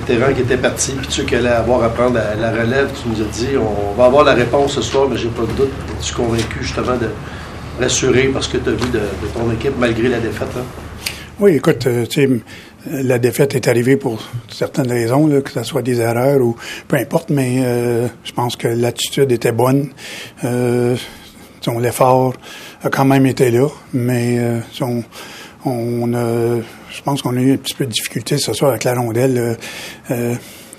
vétérans qui étaient partis, puis ceux qui allaient avoir à prendre la, relève, tu nous as dit, on va avoir la réponse ce soir, mais j'ai pas de doute. Je suis convaincu justement de rassurer parce que tu as vu de, ton équipe malgré la défaite. Hein? Oui, écoute, euh, la défaite est arrivée pour certaines raisons, que ce soit des erreurs ou peu importe, mais euh, je pense que l'attitude était bonne. Euh, l'effort a quand même été là, mais euh, on, a, je pense qu'on a eu un petit peu de difficulté ce soir avec la rondelle. Euh,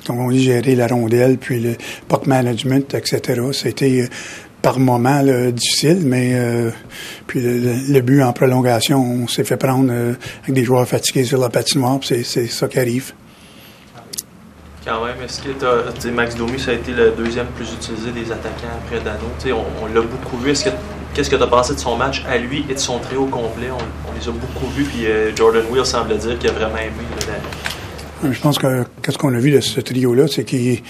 comme on gérer la rondelle, puis le puck management, etc. C'était par moments difficile, mais euh, puis le, but en prolongation, on s'est fait prendre euh, avec des joueurs fatigués sur la patinoire, c'est, c'est ça qui arrive. Quand même, est-ce que Max Domi, ça a été le deuxième plus utilisé des attaquants après Dano? On, on l'a beaucoup vu. Est-ce que qu'est-ce que tu as pensé de son match à lui et de son trio complet? On, les a beaucoup vus, puis euh, Jordan Will semble dire qu'il a vraiment aimé. Je pense que qu'est-ce qu'on a vu de ce trio-là, c'est qu'il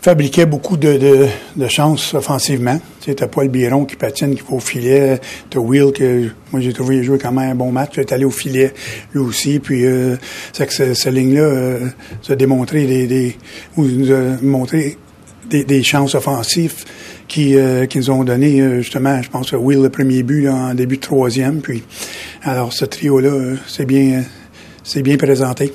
fabriquait beaucoup de, chances offensivement. Tu sais, Paul Biron qui patine, qui va au filet. T'as Will que moi j'ai trouvé jouer quand même un bon match. Est allé au filet lui aussi. Puis euh, c'est que cette, ligne-là euh, a démontré des, des ou nous a montré des, des chances offensives qui, euh, qui nous ont donné euh, justement, je pense, Will le premier but en début de troisième. Puis alors ce trio-là, c'est bien, c'est bien présenté.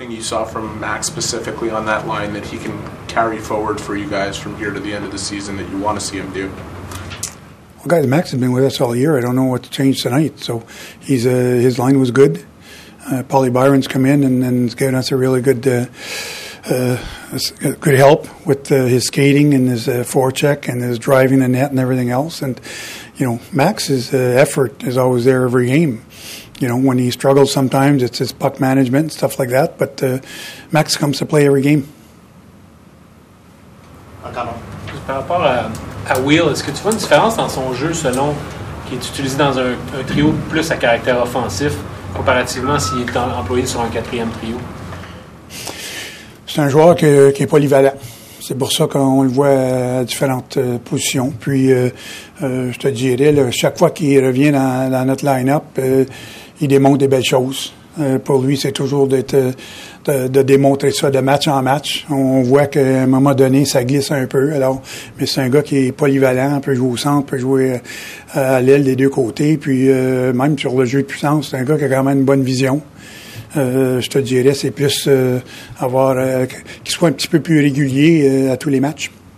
anything you saw from Max specifically on that line that he can carry forward for you guys from here to the end of the season that you want to see him do? Well, guys, Max has been with us all year. I don't know what to change tonight. So he's uh, his line was good. Uh, Paulie Byron's come in and, and given us a really good uh, good help with uh, his skating and his uh, forecheck and his driving the net and everything else. And you know, Max's uh, effort is always there every game you know, when he struggles sometimes, it's his puck management and stuff like that. But uh, Max comes to play every game. Par rapport à, à Will, est-ce que tu vois une différence dans son jeu selon qui est utilisé dans un, un trio plus à caractère offensif comparativement s'il est employé sur un quatrième trio? C'est un joueur qui, est polyvalent. C'est pour ça qu'on le voit à différentes euh, positions. Puis, euh, euh, je te dirais, là, chaque fois qu'il revient dans, notre line-up, euh, il démontre des belles choses. Pour lui, c'est toujours de, démontrer ça de match en match. On voit qu'à un moment donné, ça glisse un peu. Alors, mais c'est un gars qui est polyvalent, peut jouer au centre, peut jouer à l'aile des deux côtés. Puis même sur le jeu de puissance, c'est un gars qui a quand même une bonne vision. Je te dirais, c'est plus avoir qu'il soit un petit peu plus régulier à tous les matchs.